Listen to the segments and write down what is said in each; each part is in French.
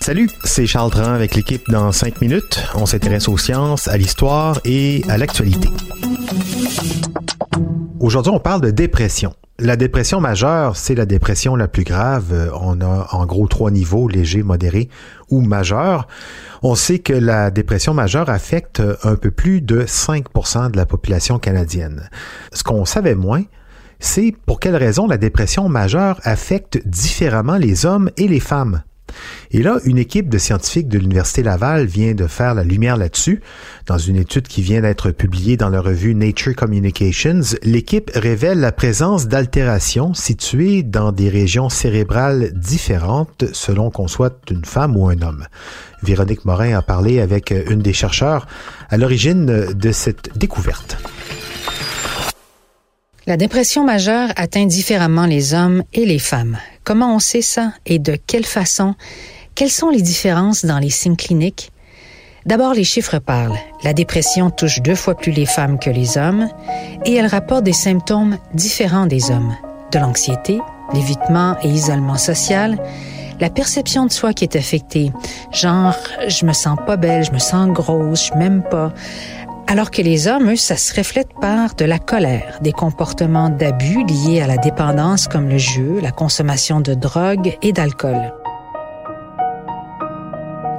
Salut, c'est Charles Dran avec l'équipe dans 5 minutes. On s'intéresse aux sciences, à l'histoire et à l'actualité. Aujourd'hui, on parle de dépression. La dépression majeure, c'est la dépression la plus grave. On a en gros trois niveaux, léger, modéré ou majeur. On sait que la dépression majeure affecte un peu plus de 5% de la population canadienne. Ce qu'on savait moins, c'est pour quelle raison la dépression majeure affecte différemment les hommes et les femmes? Et là, une équipe de scientifiques de l'Université Laval vient de faire la lumière là-dessus. Dans une étude qui vient d'être publiée dans la revue Nature Communications, l'équipe révèle la présence d'altérations situées dans des régions cérébrales différentes selon qu'on soit une femme ou un homme. Véronique Morin a parlé avec une des chercheurs à l'origine de cette découverte. La dépression majeure atteint différemment les hommes et les femmes. Comment on sait ça et de quelle façon? Quelles sont les différences dans les signes cliniques? D'abord, les chiffres parlent. La dépression touche deux fois plus les femmes que les hommes et elle rapporte des symptômes différents des hommes. De l'anxiété, l'évitement et isolement social, la perception de soi qui est affectée, genre je me sens pas belle, je me sens grosse, je m'aime pas, alors que les hommes, eux, ça se reflète par de la colère, des comportements d'abus liés à la dépendance comme le jeu, la consommation de drogue et d'alcool.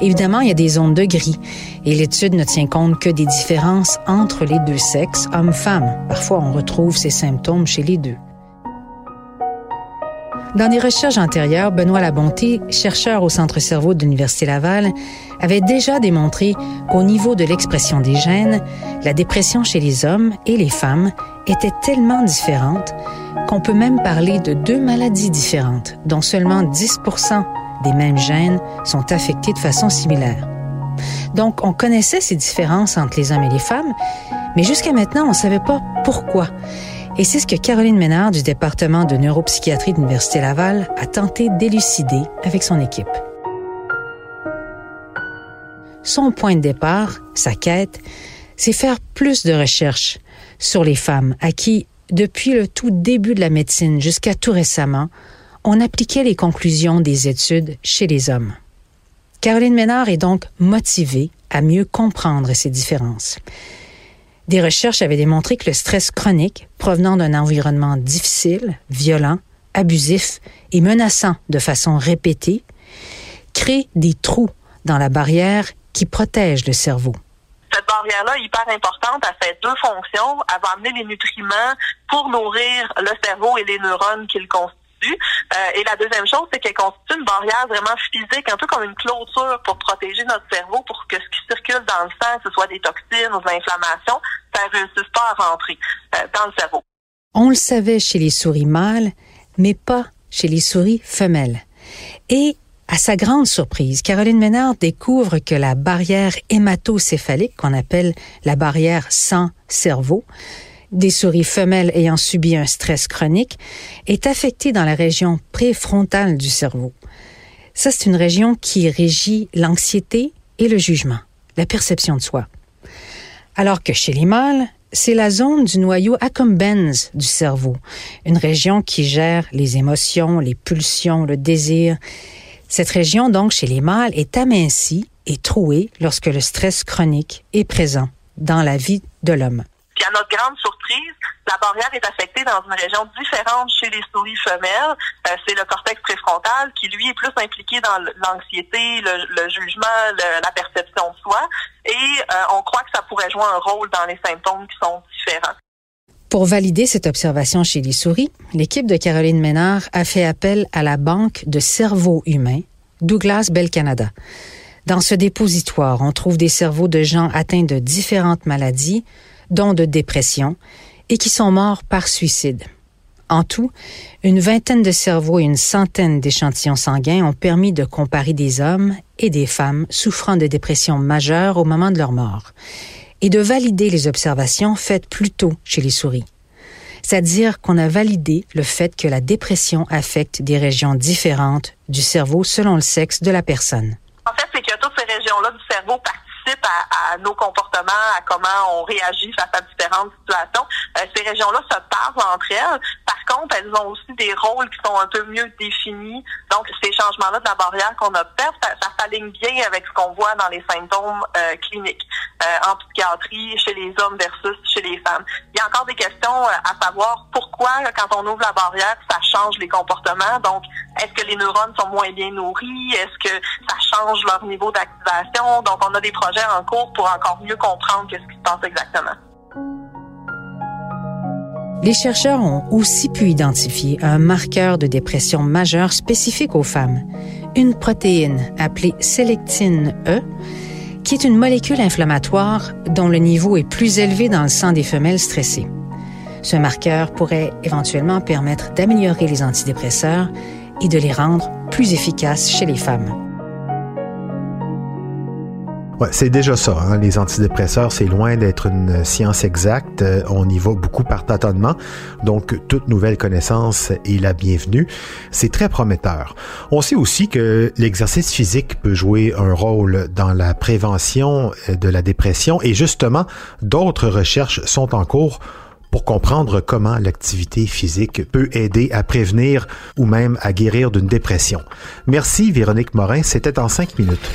Évidemment, il y a des zones de gris et l'étude ne tient compte que des différences entre les deux sexes, hommes-femmes. Parfois, on retrouve ces symptômes chez les deux. Dans des recherches antérieures, Benoît Labonté, chercheur au Centre cerveau de l'Université Laval, avait déjà démontré qu'au niveau de l'expression des gènes, la dépression chez les hommes et les femmes était tellement différente qu'on peut même parler de deux maladies différentes, dont seulement 10% des mêmes gènes sont affectés de façon similaire. Donc, on connaissait ces différences entre les hommes et les femmes, mais jusqu'à maintenant, on ne savait pas pourquoi. Et c'est ce que Caroline Ménard du département de neuropsychiatrie de l'Université Laval a tenté d'élucider avec son équipe. Son point de départ, sa quête, c'est faire plus de recherches sur les femmes à qui, depuis le tout début de la médecine jusqu'à tout récemment, on appliquait les conclusions des études chez les hommes. Caroline Ménard est donc motivée à mieux comprendre ces différences. Des recherches avaient démontré que le stress chronique, provenant d'un environnement difficile, violent, abusif et menaçant de façon répétée, crée des trous dans la barrière qui protège le cerveau. Cette barrière-là, hyper importante, a fait deux fonctions. Elle va amener les nutriments pour nourrir le cerveau et les neurones qu'il constituent. Euh, et la deuxième chose, c'est qu'elle constitue une barrière vraiment physique, un peu comme une clôture pour protéger notre cerveau, pour que ce qui circule dans le sang, ce soit des toxines ou de l'inflammation, à rentrer euh, dans le cerveau. On le savait chez les souris mâles, mais pas chez les souris femelles. Et à sa grande surprise, Caroline Ménard découvre que la barrière hématocéphalique, qu'on appelle la barrière sang-cerveau, des souris femelles ayant subi un stress chronique est affectée dans la région préfrontale du cerveau. Ça, c'est une région qui régit l'anxiété et le jugement, la perception de soi. Alors que chez les mâles, c'est la zone du noyau accumbens du cerveau, une région qui gère les émotions, les pulsions, le désir. Cette région, donc, chez les mâles, est amincie et trouée lorsque le stress chronique est présent dans la vie de l'homme. Puis à notre grande surprise, la barrière est affectée dans une région différente chez les souris femelles. Euh, c'est le cortex préfrontal qui, lui, est plus impliqué dans l'anxiété, le, jugement, la perception de soi. Et euh, on croit que ça pourrait jouer un rôle dans les symptômes qui sont différents. Pour valider cette observation chez les souris, l'équipe de Caroline Ménard a fait appel à la Banque de cerveau humain Douglas Bell Canada. Dans ce dépositoire, on trouve des cerveaux de gens atteints de différentes maladies, dont de dépression, et qui sont morts par suicide. En tout, une vingtaine de cerveaux et une centaine d'échantillons sanguins ont permis de comparer des hommes et des femmes souffrant de dépression majeure au moment de leur mort et de valider les observations faites plus tôt chez les souris. C'est-à-dire qu'on a validé le fait que la dépression affecte des régions différentes du cerveau selon le sexe de la personne. En fait, c'est toutes ces régions-là du cerveau à, nos comportements, à comment on réagit face à différentes situations. Euh, ces régions-là se parlent entre elles. Par contre, elles ont aussi des rôles qui sont un peu mieux définis. Donc, ces changements-là de la barrière qu'on observe, ça, ça s'aligne bien avec ce qu'on voit dans les symptômes euh, cliniques en psychiatrie chez les hommes versus chez les femmes. Il y a encore des questions à savoir pourquoi, quand on ouvre la barrière, ça change les comportements. Donc, est-ce que les neurones sont moins bien nourris? Est-ce que ça change leur niveau d'activation? Donc, on a des projets en cours pour encore mieux comprendre ce qui se passe exactement. Les chercheurs ont aussi pu identifier un marqueur de dépression majeure spécifique aux femmes, une protéine appelée sélectine E, qui est une molécule inflammatoire dont le niveau est plus élevé dans le sang des femelles stressées. Ce marqueur pourrait éventuellement permettre d'améliorer les antidépresseurs et de les rendre plus efficaces chez les femmes. Ouais, c'est déjà ça. Hein. Les antidépresseurs, c'est loin d'être une science exacte. Euh, on y va beaucoup par tâtonnement. Donc, toute nouvelle connaissance est la bienvenue. C'est très prometteur. On sait aussi que l'exercice physique peut jouer un rôle dans la prévention euh, de la dépression et justement, d'autres recherches sont en cours pour comprendre comment l'activité physique peut aider à prévenir ou même à guérir d'une dépression. Merci Véronique Morin, c'était en cinq minutes.